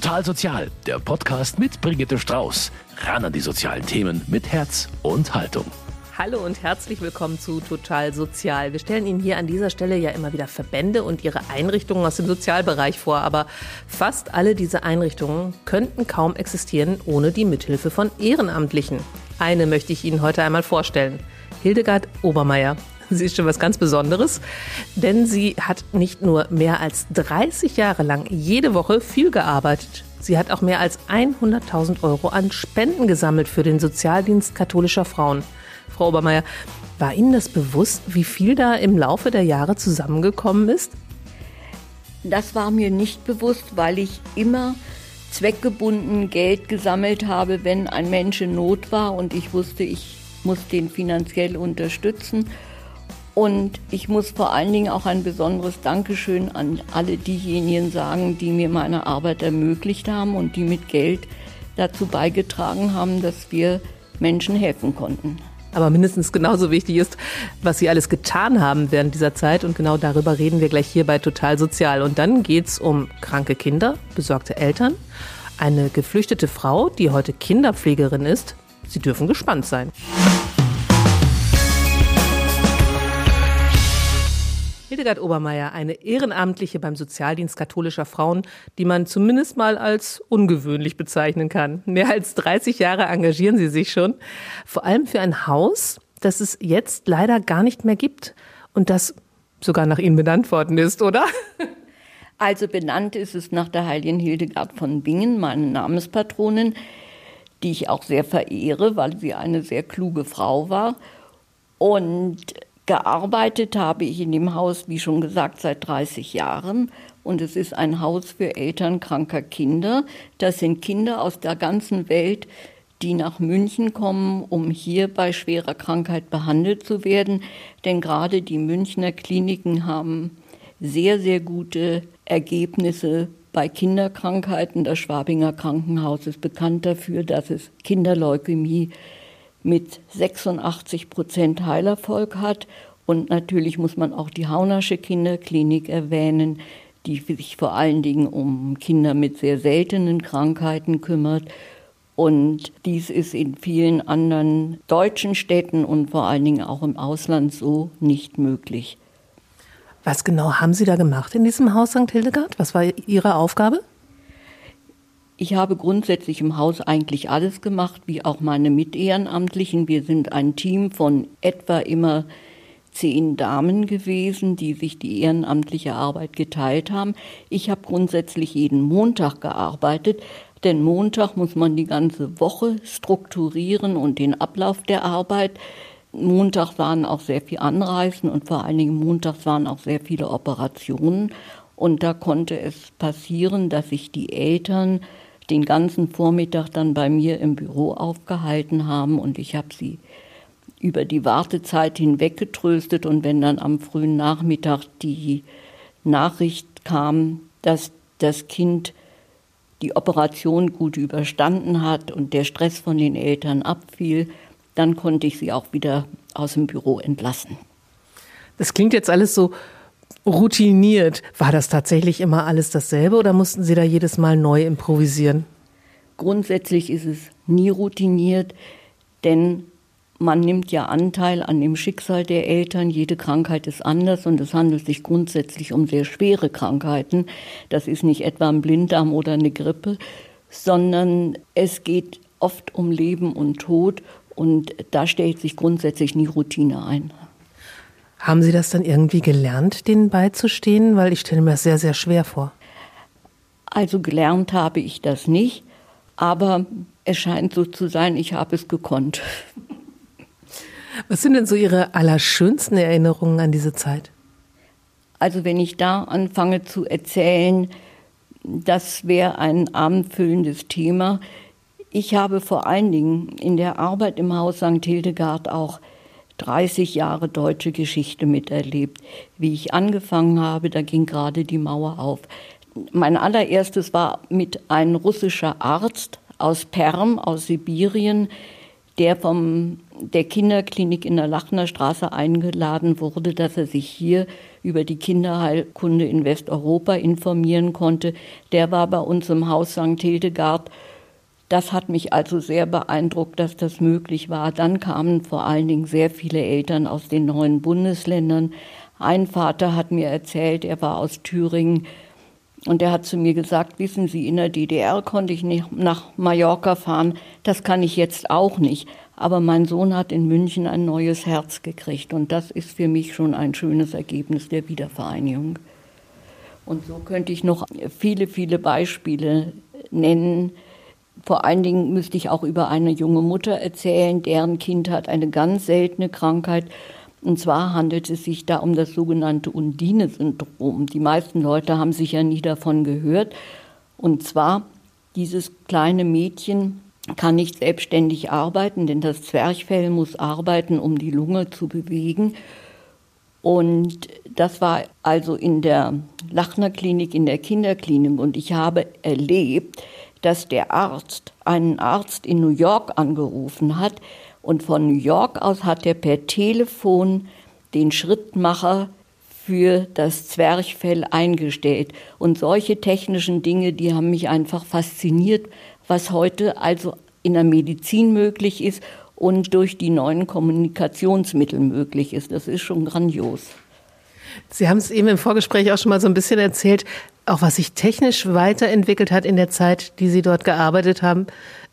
Total Sozial, der Podcast mit Brigitte Strauß. Ran an die sozialen Themen mit Herz und Haltung. Hallo und herzlich willkommen zu Total Sozial. Wir stellen Ihnen hier an dieser Stelle ja immer wieder Verbände und ihre Einrichtungen aus dem Sozialbereich vor, aber fast alle diese Einrichtungen könnten kaum existieren ohne die Mithilfe von Ehrenamtlichen. Eine möchte ich Ihnen heute einmal vorstellen. Hildegard Obermeier. Sie ist schon was ganz Besonderes, denn sie hat nicht nur mehr als 30 Jahre lang jede Woche viel gearbeitet, sie hat auch mehr als 100.000 Euro an Spenden gesammelt für den Sozialdienst katholischer Frauen. Frau Obermeier, war Ihnen das bewusst, wie viel da im Laufe der Jahre zusammengekommen ist? Das war mir nicht bewusst, weil ich immer zweckgebunden Geld gesammelt habe, wenn ein Mensch in Not war und ich wusste, ich muss den finanziell unterstützen. Und ich muss vor allen Dingen auch ein besonderes Dankeschön an alle diejenigen sagen, die mir meine Arbeit ermöglicht haben und die mit Geld dazu beigetragen haben, dass wir Menschen helfen konnten. Aber mindestens genauso wichtig ist, was Sie alles getan haben während dieser Zeit. Und genau darüber reden wir gleich hier bei Total Sozial. Und dann geht es um kranke Kinder, besorgte Eltern, eine geflüchtete Frau, die heute Kinderpflegerin ist. Sie dürfen gespannt sein. Hildegard Obermeier, eine Ehrenamtliche beim Sozialdienst katholischer Frauen, die man zumindest mal als ungewöhnlich bezeichnen kann. Mehr als 30 Jahre engagieren Sie sich schon, vor allem für ein Haus, das es jetzt leider gar nicht mehr gibt und das sogar nach Ihnen benannt worden ist, oder? Also benannt ist es nach der heiligen Hildegard von Bingen, meine Namenspatronin, die ich auch sehr verehre, weil sie eine sehr kluge Frau war. Und Gearbeitet habe ich in dem Haus, wie schon gesagt, seit 30 Jahren. Und es ist ein Haus für Eltern kranker Kinder. Das sind Kinder aus der ganzen Welt, die nach München kommen, um hier bei schwerer Krankheit behandelt zu werden. Denn gerade die Münchner Kliniken haben sehr, sehr gute Ergebnisse bei Kinderkrankheiten. Das Schwabinger Krankenhaus ist bekannt dafür, dass es Kinderleukämie mit 86 Prozent Heilerfolg hat. Und natürlich muss man auch die Haunasche Kinderklinik erwähnen, die sich vor allen Dingen um Kinder mit sehr seltenen Krankheiten kümmert. Und dies ist in vielen anderen deutschen Städten und vor allen Dingen auch im Ausland so nicht möglich. Was genau haben Sie da gemacht in diesem Haus St. Hildegard? Was war Ihre Aufgabe? Ich habe grundsätzlich im Haus eigentlich alles gemacht, wie auch meine Mitehrenamtlichen. Wir sind ein Team von etwa immer zehn Damen gewesen, die sich die ehrenamtliche Arbeit geteilt haben. Ich habe grundsätzlich jeden Montag gearbeitet, denn Montag muss man die ganze Woche strukturieren und den Ablauf der Arbeit. Montag waren auch sehr viel Anreisen und vor allen Dingen Montag waren auch sehr viele Operationen. Und da konnte es passieren, dass sich die Eltern den ganzen Vormittag dann bei mir im Büro aufgehalten haben und ich habe sie über die Wartezeit hinweg getröstet und wenn dann am frühen Nachmittag die Nachricht kam, dass das Kind die Operation gut überstanden hat und der Stress von den Eltern abfiel, dann konnte ich sie auch wieder aus dem Büro entlassen. Das klingt jetzt alles so routiniert. War das tatsächlich immer alles dasselbe oder mussten Sie da jedes Mal neu improvisieren? Grundsätzlich ist es nie routiniert, denn man nimmt ja Anteil an dem Schicksal der Eltern. Jede Krankheit ist anders und es handelt sich grundsätzlich um sehr schwere Krankheiten. Das ist nicht etwa ein Blinddarm oder eine Grippe, sondern es geht oft um Leben und Tod und da stellt sich grundsätzlich nie Routine ein. Haben Sie das dann irgendwie gelernt, denen beizustehen? Weil ich stelle mir das sehr, sehr schwer vor. Also gelernt habe ich das nicht, aber es scheint so zu sein, ich habe es gekonnt. Was sind denn so Ihre allerschönsten Erinnerungen an diese Zeit? Also wenn ich da anfange zu erzählen, das wäre ein abendfüllendes Thema. Ich habe vor allen Dingen in der Arbeit im Haus St. Hildegard auch 30 Jahre deutsche Geschichte miterlebt. Wie ich angefangen habe, da ging gerade die Mauer auf. Mein allererstes war mit einem russischer Arzt aus Perm, aus Sibirien, der vom der Kinderklinik in der Lachner Straße eingeladen wurde, dass er sich hier über die Kinderheilkunde in Westeuropa informieren konnte. Der war bei uns im Haus St. Hildegard. Das hat mich also sehr beeindruckt, dass das möglich war. Dann kamen vor allen Dingen sehr viele Eltern aus den neuen Bundesländern. Ein Vater hat mir erzählt, er war aus Thüringen und er hat zu mir gesagt, wissen Sie, in der DDR konnte ich nicht nach Mallorca fahren, das kann ich jetzt auch nicht. Aber mein Sohn hat in München ein neues Herz gekriegt und das ist für mich schon ein schönes Ergebnis der Wiedervereinigung. Und so könnte ich noch viele, viele Beispiele nennen. Vor allen Dingen müsste ich auch über eine junge Mutter erzählen, deren Kind hat eine ganz seltene Krankheit und zwar handelt es sich da um das sogenannte Undine-Syndrom. Die meisten Leute haben sicher nie davon gehört. Und zwar, dieses kleine Mädchen kann nicht selbstständig arbeiten, denn das Zwerchfell muss arbeiten, um die Lunge zu bewegen. Und das war also in der Lachner Klinik, in der Kinderklinik. Und ich habe erlebt, dass der Arzt einen Arzt in New York angerufen hat, und von New York aus hat er per Telefon den Schrittmacher für das Zwerchfell eingestellt. Und solche technischen Dinge, die haben mich einfach fasziniert, was heute also in der Medizin möglich ist und durch die neuen Kommunikationsmittel möglich ist. Das ist schon grandios. Sie haben es eben im Vorgespräch auch schon mal so ein bisschen erzählt, auch was sich technisch weiterentwickelt hat in der Zeit, die Sie dort gearbeitet haben.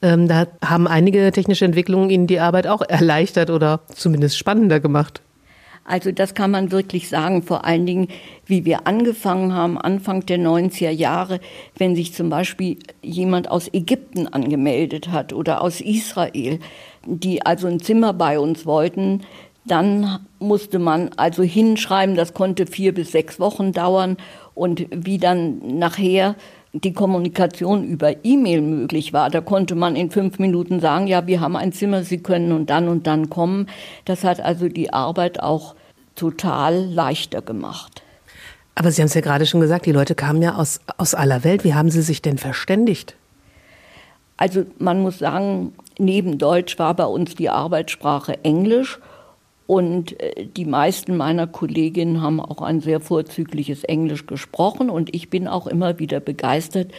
Ähm, da haben einige technische Entwicklungen Ihnen die Arbeit auch erleichtert oder zumindest spannender gemacht. Also das kann man wirklich sagen, vor allen Dingen, wie wir angefangen haben, Anfang der 90er Jahre, wenn sich zum Beispiel jemand aus Ägypten angemeldet hat oder aus Israel, die also ein Zimmer bei uns wollten, dann musste man also hinschreiben, das konnte vier bis sechs Wochen dauern und wie dann nachher die Kommunikation über E-Mail möglich war. Da konnte man in fünf Minuten sagen, ja, wir haben ein Zimmer, Sie können und dann und dann kommen. Das hat also die Arbeit auch total leichter gemacht. Aber Sie haben es ja gerade schon gesagt, die Leute kamen ja aus, aus aller Welt. Wie haben Sie sich denn verständigt? Also man muss sagen, neben Deutsch war bei uns die Arbeitssprache Englisch. Und äh, die meisten meiner Kolleginnen haben auch ein sehr vorzügliches Englisch gesprochen. Und ich bin auch immer wieder begeistert,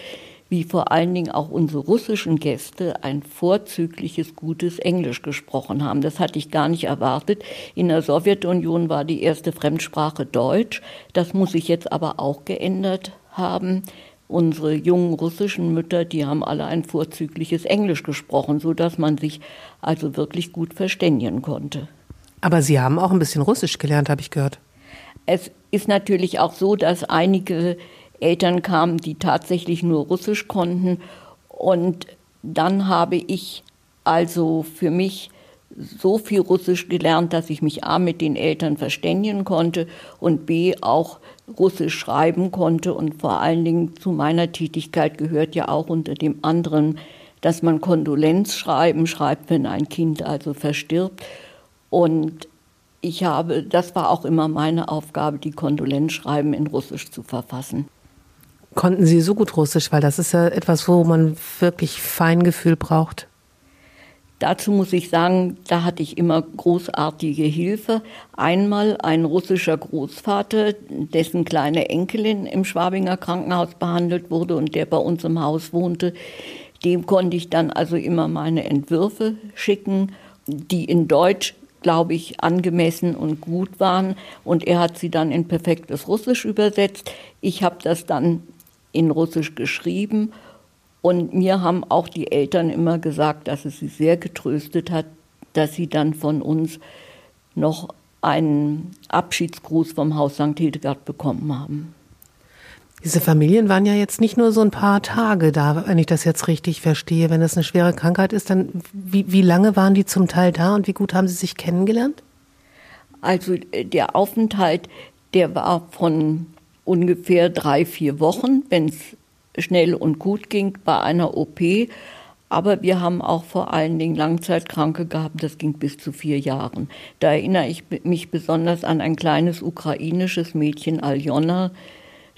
wie vor allen Dingen auch unsere russischen Gäste ein vorzügliches, gutes Englisch gesprochen haben. Das hatte ich gar nicht erwartet. In der Sowjetunion war die erste Fremdsprache Deutsch. Das muss sich jetzt aber auch geändert haben. Unsere jungen russischen Mütter, die haben alle ein vorzügliches Englisch gesprochen, so dass man sich also wirklich gut verständigen konnte. Aber Sie haben auch ein bisschen Russisch gelernt, habe ich gehört. Es ist natürlich auch so, dass einige Eltern kamen, die tatsächlich nur Russisch konnten. Und dann habe ich also für mich so viel Russisch gelernt, dass ich mich A mit den Eltern verständigen konnte und B auch Russisch schreiben konnte. Und vor allen Dingen zu meiner Tätigkeit gehört ja auch unter dem anderen, dass man Kondolenzschreiben schreibt, wenn ein Kind also verstirbt. Und ich habe, das war auch immer meine Aufgabe, die Kondolenzschreiben in Russisch zu verfassen. Konnten Sie so gut Russisch, weil das ist ja etwas, wo man wirklich Feingefühl braucht. Dazu muss ich sagen, da hatte ich immer großartige Hilfe. Einmal ein russischer Großvater, dessen kleine Enkelin im Schwabinger Krankenhaus behandelt wurde und der bei uns im Haus wohnte. Dem konnte ich dann also immer meine Entwürfe schicken, die in Deutsch glaube ich, angemessen und gut waren. Und er hat sie dann in perfektes Russisch übersetzt. Ich habe das dann in Russisch geschrieben. Und mir haben auch die Eltern immer gesagt, dass es sie sehr getröstet hat, dass sie dann von uns noch einen Abschiedsgruß vom Haus St. Hildegard bekommen haben. Diese Familien waren ja jetzt nicht nur so ein paar Tage da, wenn ich das jetzt richtig verstehe. Wenn das eine schwere Krankheit ist, dann wie, wie lange waren die zum Teil da und wie gut haben sie sich kennengelernt? Also äh, der Aufenthalt, der war von ungefähr drei, vier Wochen, wenn es schnell und gut ging bei einer OP. Aber wir haben auch vor allen Dingen Langzeitkranke gehabt, das ging bis zu vier Jahren. Da erinnere ich mich besonders an ein kleines ukrainisches Mädchen, Aljona,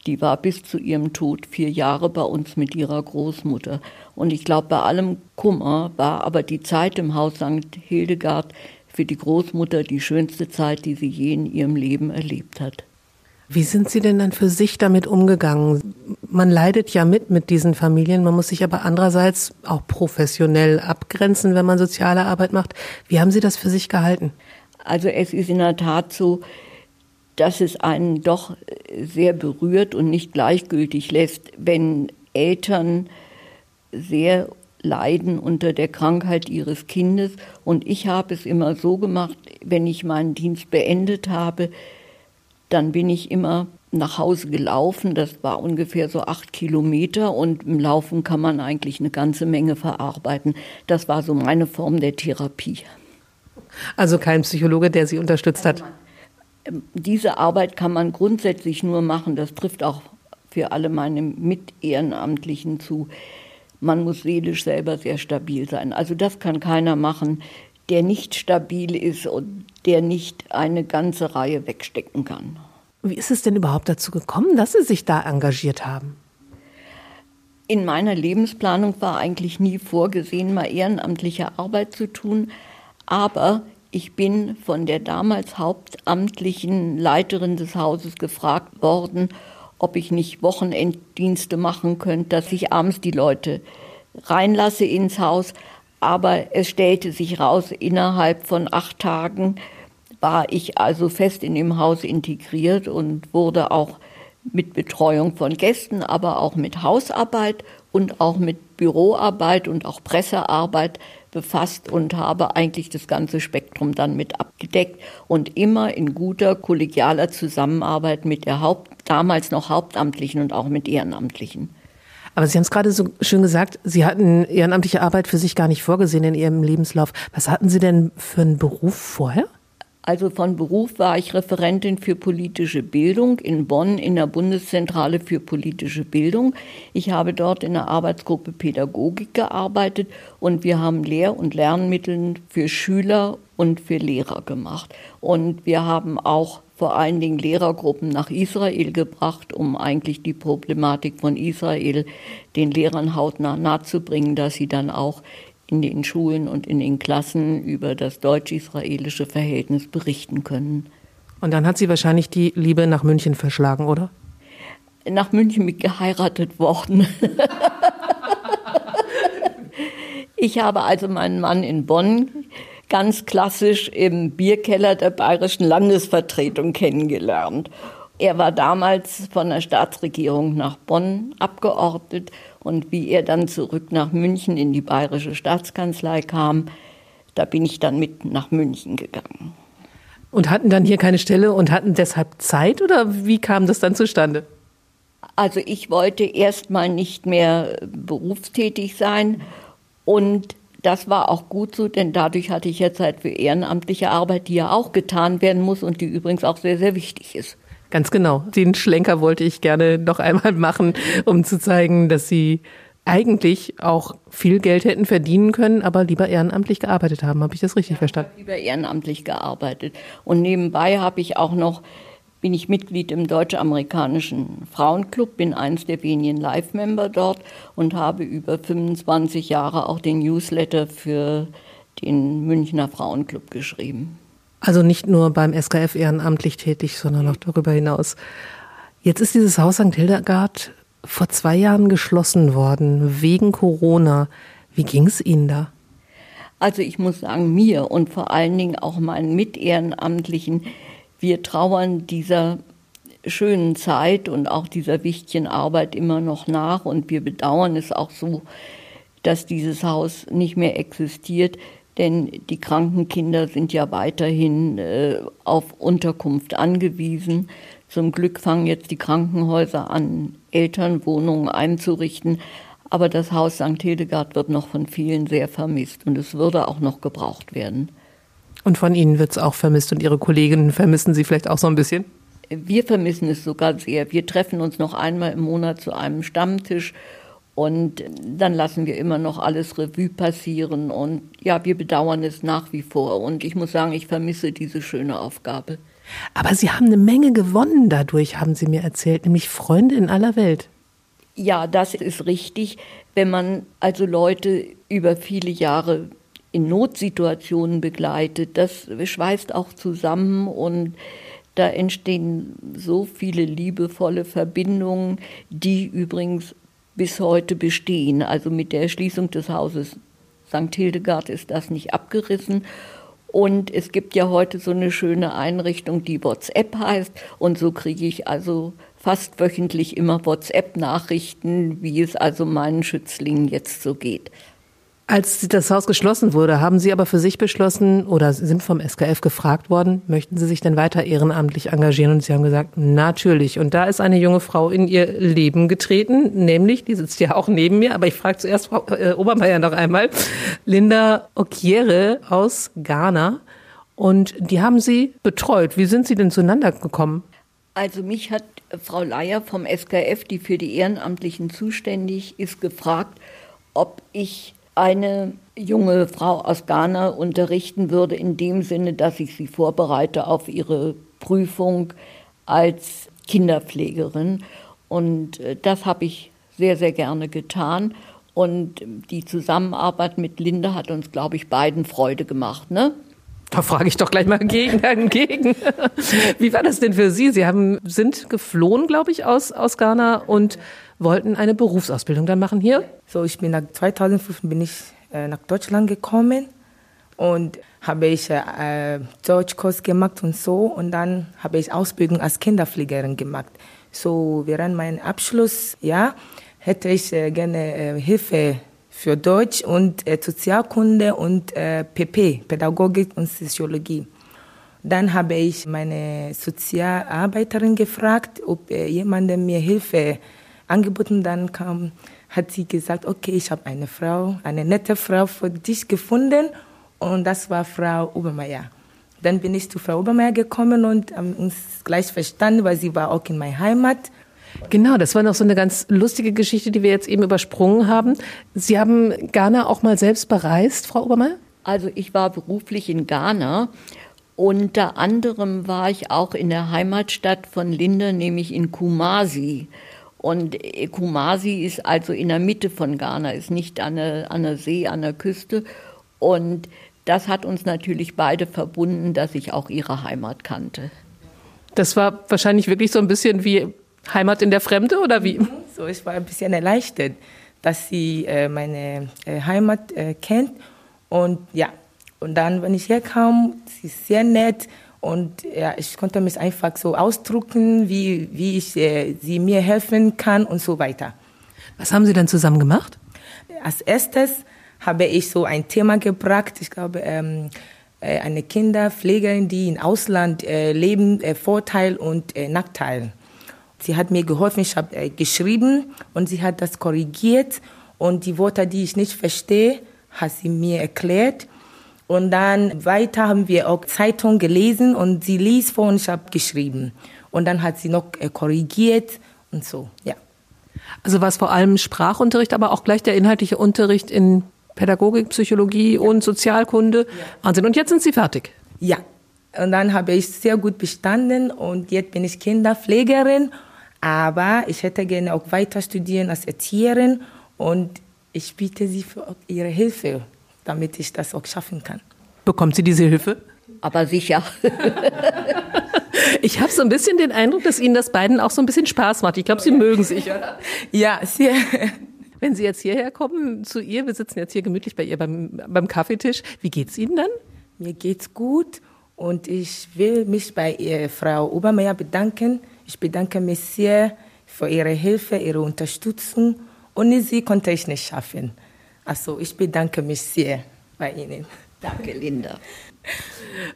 die war bis zu ihrem Tod vier Jahre bei uns mit ihrer Großmutter. Und ich glaube, bei allem Kummer war aber die Zeit im Haus St. Hildegard für die Großmutter die schönste Zeit, die sie je in ihrem Leben erlebt hat. Wie sind Sie denn dann für sich damit umgegangen? Man leidet ja mit mit diesen Familien, man muss sich aber andererseits auch professionell abgrenzen, wenn man soziale Arbeit macht. Wie haben Sie das für sich gehalten? Also es ist in der Tat so, dass es einen doch sehr berührt und nicht gleichgültig lässt, wenn Eltern sehr leiden unter der Krankheit ihres Kindes. Und ich habe es immer so gemacht, wenn ich meinen Dienst beendet habe, dann bin ich immer nach Hause gelaufen. Das war ungefähr so acht Kilometer und im Laufen kann man eigentlich eine ganze Menge verarbeiten. Das war so meine Form der Therapie. Also kein Psychologe, der Sie unterstützt hat. Diese Arbeit kann man grundsätzlich nur machen. Das trifft auch für alle meine Mit-Ehrenamtlichen zu man muss seelisch selber sehr stabil sein. Also das kann keiner machen, der nicht stabil ist und der nicht eine ganze Reihe wegstecken kann. Wie ist es denn überhaupt dazu gekommen, dass Sie sich da engagiert haben? In meiner Lebensplanung war eigentlich nie vorgesehen, mal ehrenamtliche Arbeit zu tun. Aber ich bin von der damals hauptamtlichen Leiterin des Hauses gefragt worden, ob ich nicht Wochenenddienste machen könnte, dass ich abends die Leute reinlasse ins Haus. Aber es stellte sich raus, innerhalb von acht Tagen war ich also fest in dem Haus integriert und wurde auch mit Betreuung von Gästen, aber auch mit Hausarbeit und auch mit Büroarbeit und auch Pressearbeit befasst und habe eigentlich das ganze Spektrum dann mit abgedeckt und immer in guter kollegialer Zusammenarbeit mit der Haupt, damals noch Hauptamtlichen und auch mit Ehrenamtlichen. Aber Sie haben es gerade so schön gesagt, Sie hatten ehrenamtliche Arbeit für sich gar nicht vorgesehen in Ihrem Lebenslauf. Was hatten Sie denn für einen Beruf vorher? Also von Beruf war ich Referentin für politische Bildung in Bonn in der Bundeszentrale für politische Bildung. Ich habe dort in der Arbeitsgruppe Pädagogik gearbeitet und wir haben Lehr- und Lernmittel für Schüler und für Lehrer gemacht. Und wir haben auch vor allen Dingen Lehrergruppen nach Israel gebracht, um eigentlich die Problematik von Israel den Lehrern hautnah nahezubringen, dass sie dann auch in den Schulen und in den Klassen über das deutsch-israelische Verhältnis berichten können. Und dann hat sie wahrscheinlich die Liebe nach München verschlagen, oder? Nach München mit geheiratet worden. ich habe also meinen Mann in Bonn ganz klassisch im Bierkeller der bayerischen Landesvertretung kennengelernt. Er war damals von der Staatsregierung nach Bonn abgeordnet und wie er dann zurück nach München in die bayerische Staatskanzlei kam, da bin ich dann mit nach München gegangen. Und hatten dann hier keine Stelle und hatten deshalb Zeit oder wie kam das dann zustande? Also ich wollte erstmal nicht mehr berufstätig sein und das war auch gut so, denn dadurch hatte ich ja Zeit für ehrenamtliche Arbeit, die ja auch getan werden muss und die übrigens auch sehr, sehr wichtig ist. Ganz genau. Den Schlenker wollte ich gerne noch einmal machen, um zu zeigen, dass Sie eigentlich auch viel Geld hätten verdienen können, aber lieber ehrenamtlich gearbeitet haben. Habe ich das richtig ja, verstanden? Lieber ehrenamtlich gearbeitet. Und nebenbei habe ich auch noch, bin ich Mitglied im deutsch-amerikanischen Frauenclub, bin eins der wenigen Live-Member dort und habe über 25 Jahre auch den Newsletter für den Münchner Frauenclub geschrieben. Also nicht nur beim SKF ehrenamtlich tätig, sondern auch darüber hinaus. Jetzt ist dieses Haus St. Hildegard vor zwei Jahren geschlossen worden, wegen Corona. Wie ging es Ihnen da? Also ich muss sagen, mir und vor allen Dingen auch meinen Mitehrenamtlichen, wir trauern dieser schönen Zeit und auch dieser wichtigen Arbeit immer noch nach und wir bedauern es auch so, dass dieses Haus nicht mehr existiert denn die kranken Kinder sind ja weiterhin äh, auf Unterkunft angewiesen. Zum Glück fangen jetzt die Krankenhäuser an, Elternwohnungen einzurichten. Aber das Haus St. Hildegard wird noch von vielen sehr vermisst und es würde auch noch gebraucht werden. Und von Ihnen wird es auch vermisst und Ihre Kolleginnen vermissen Sie vielleicht auch so ein bisschen? Wir vermissen es sogar sehr. Wir treffen uns noch einmal im Monat zu einem Stammtisch und dann lassen wir immer noch alles Revue passieren. Und ja, wir bedauern es nach wie vor. Und ich muss sagen, ich vermisse diese schöne Aufgabe. Aber Sie haben eine Menge gewonnen dadurch, haben Sie mir erzählt, nämlich Freunde in aller Welt. Ja, das ist richtig. Wenn man also Leute über viele Jahre in Notsituationen begleitet. Das schweißt auch zusammen und da entstehen so viele liebevolle Verbindungen, die übrigens bis heute bestehen. Also mit der Erschließung des Hauses St. Hildegard ist das nicht abgerissen. Und es gibt ja heute so eine schöne Einrichtung, die WhatsApp heißt. Und so kriege ich also fast wöchentlich immer WhatsApp-Nachrichten, wie es also meinen Schützlingen jetzt so geht. Als das Haus geschlossen wurde, haben Sie aber für sich beschlossen oder sind vom SKF gefragt worden, möchten Sie sich denn weiter ehrenamtlich engagieren? Und Sie haben gesagt, natürlich. Und da ist eine junge Frau in ihr Leben getreten, nämlich, die sitzt ja auch neben mir, aber ich frage zuerst Frau äh, Obermeier noch einmal, Linda Okiere aus Ghana. Und die haben Sie betreut. Wie sind Sie denn zueinander gekommen? Also mich hat Frau Leier vom SKF, die für die Ehrenamtlichen zuständig ist, gefragt, ob ich eine junge Frau aus Ghana unterrichten würde, in dem Sinne, dass ich sie vorbereite auf ihre Prüfung als Kinderpflegerin. Und äh, das habe ich sehr, sehr gerne getan. Und die Zusammenarbeit mit Linda hat uns, glaube ich, beiden Freude gemacht. Ne? Da frage ich doch gleich mal gegen, entgegen. Wie war das denn für Sie? Sie haben, sind geflohen, glaube ich, aus, aus Ghana und wollten eine Berufsausbildung dann machen hier? So, ich bin nach 2005 bin ich äh, nach Deutschland gekommen und habe ich äh, Deutschkurs gemacht und so und dann habe ich Ausbildung als Kinderpflegerin gemacht. So während meinem Abschluss, ja, hätte ich äh, gerne äh, Hilfe für Deutsch und äh, Sozialkunde und PP, äh, Pädagogik und Soziologie. Dann habe ich meine Sozialarbeiterin gefragt, ob äh, jemand mir Hilfe angeboten. Dann kam, hat sie gesagt, okay, ich habe eine Frau, eine nette Frau für dich gefunden und das war Frau Obermeier. Dann bin ich zu Frau Obermeier gekommen und haben uns gleich verstanden, weil sie war auch in meiner Heimat. Genau, das war noch so eine ganz lustige Geschichte, die wir jetzt eben übersprungen haben. Sie haben Ghana auch mal selbst bereist, Frau Obermeier? Also ich war beruflich in Ghana. Unter anderem war ich auch in der Heimatstadt von Linda, nämlich in Kumasi. Und Kumasi ist also in der Mitte von Ghana, ist nicht an der, an der See, an der Küste. Und das hat uns natürlich beide verbunden, dass ich auch ihre Heimat kannte. Das war wahrscheinlich wirklich so ein bisschen wie Heimat in der Fremde oder wie? Mhm. So, ich war ein bisschen erleichtert, dass sie äh, meine äh, Heimat äh, kennt. Und ja, und dann, wenn ich hier kam, sie ist sehr nett und ja, ich konnte mich einfach so ausdrücken, wie, wie ich äh, sie mir helfen kann und so weiter. Was haben Sie dann zusammen gemacht? Als erstes habe ich so ein Thema gebracht. Ich glaube, ähm, äh, eine Kinderpflegerin, die im Ausland äh, leben, äh, Vorteil und äh, Nachteil. Sie hat mir geholfen, ich habe äh, geschrieben und sie hat das korrigiert und die Worte, die ich nicht verstehe, hat sie mir erklärt. Und dann weiter haben wir auch Zeitung gelesen und sie liest vor und ich habe geschrieben. Und dann hat sie noch äh, korrigiert und so, ja. Also war es vor allem Sprachunterricht, aber auch gleich der inhaltliche Unterricht in Pädagogik, Psychologie ja. und Sozialkunde. Ja. Wahnsinn. Und jetzt sind Sie fertig? Ja. Und dann habe ich sehr gut bestanden und jetzt bin ich Kinderpflegerin. Aber ich hätte gerne auch weiter studieren als Erzieherin und ich bitte Sie für Ihre Hilfe damit ich das auch schaffen kann. Bekommt sie diese Hilfe? Aber sicher. ich habe so ein bisschen den Eindruck, dass Ihnen das beiden auch so ein bisschen Spaß macht. Ich glaube, Sie mögen sich, oder? Ja, sehr. Wenn Sie jetzt hierher kommen zu ihr, wir sitzen jetzt hier gemütlich bei ihr beim, beim Kaffeetisch, wie geht es Ihnen dann? Mir geht's gut und ich will mich bei ihr, Frau Obermeier bedanken. Ich bedanke mich sehr für Ihre Hilfe, Ihre Unterstützung. Ohne Sie konnte ich nicht schaffen. Also ich bedanke mich sehr bei Ihnen. Danke, Linda.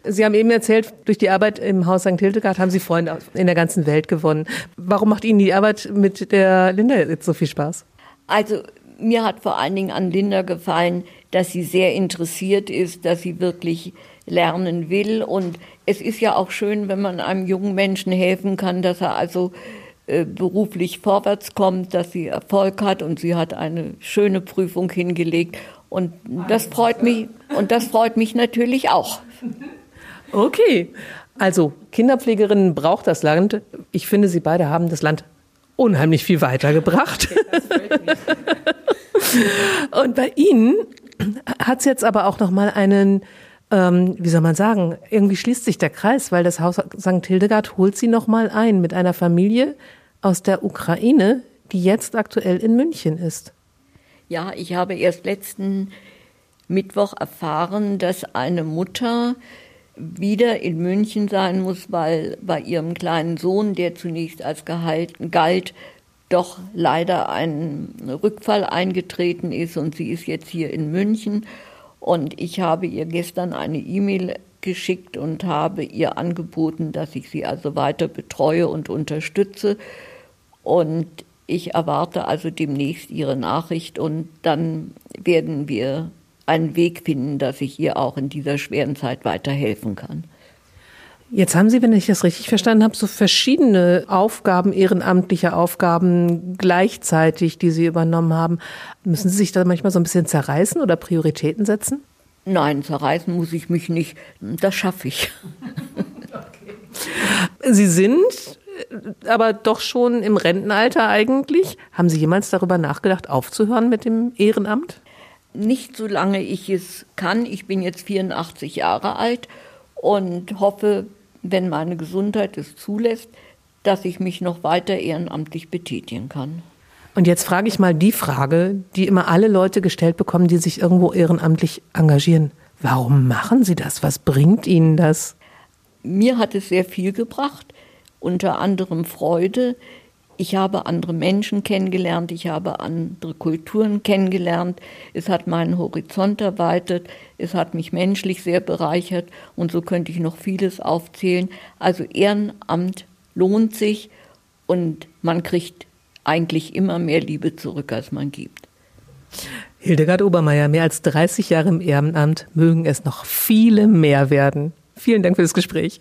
Sie haben eben erzählt, durch die Arbeit im Haus St. Hildegard haben Sie Freunde in der ganzen Welt gewonnen. Warum macht Ihnen die Arbeit mit der Linda jetzt so viel Spaß? Also mir hat vor allen Dingen an Linda gefallen, dass sie sehr interessiert ist, dass sie wirklich lernen will. Und es ist ja auch schön, wenn man einem jungen Menschen helfen kann, dass er also äh, beruflich vorwärts kommt, dass sie Erfolg hat und sie hat eine schöne Prüfung hingelegt und das freut mich und das freut mich natürlich auch. Okay. Also, Kinderpflegerinnen braucht das Land. Ich finde, Sie beide haben das Land unheimlich viel weitergebracht. und bei Ihnen hat es jetzt aber auch noch mal einen, ähm, wie soll man sagen, irgendwie schließt sich der Kreis, weil das Haus St. Hildegard holt sie noch mal ein mit einer Familie aus der Ukraine, die jetzt aktuell in München ist. Ja, ich habe erst letzten Mittwoch erfahren, dass eine Mutter wieder in München sein muss, weil bei ihrem kleinen Sohn, der zunächst als gehalten galt, doch leider ein Rückfall eingetreten ist und sie ist jetzt hier in München. Und ich habe ihr gestern eine E-Mail geschickt und habe ihr angeboten, dass ich sie also weiter betreue und unterstütze. Und ich erwarte also demnächst ihre Nachricht und dann werden wir einen Weg finden, dass ich ihr auch in dieser schweren Zeit weiterhelfen kann. Jetzt haben Sie, wenn ich das richtig verstanden habe, so verschiedene Aufgaben, ehrenamtliche Aufgaben gleichzeitig, die Sie übernommen haben. Müssen Sie sich da manchmal so ein bisschen zerreißen oder Prioritäten setzen? Nein, zerreißen muss ich mich nicht. Das schaffe ich. Okay. Sie sind aber doch schon im Rentenalter eigentlich. Haben Sie jemals darüber nachgedacht, aufzuhören mit dem Ehrenamt? Nicht so lange ich es kann. Ich bin jetzt 84 Jahre alt und hoffe, wenn meine Gesundheit es zulässt, dass ich mich noch weiter ehrenamtlich betätigen kann. Und jetzt frage ich mal die Frage, die immer alle Leute gestellt bekommen, die sich irgendwo ehrenamtlich engagieren. Warum machen Sie das? Was bringt Ihnen das? Mir hat es sehr viel gebracht, unter anderem Freude. Ich habe andere Menschen kennengelernt, ich habe andere Kulturen kennengelernt. Es hat meinen Horizont erweitert, es hat mich menschlich sehr bereichert und so könnte ich noch vieles aufzählen. Also Ehrenamt lohnt sich und man kriegt eigentlich immer mehr Liebe zurück, als man gibt. Hildegard Obermeier, mehr als 30 Jahre im Ehrenamt, mögen es noch viele mehr werden. Vielen Dank für das Gespräch.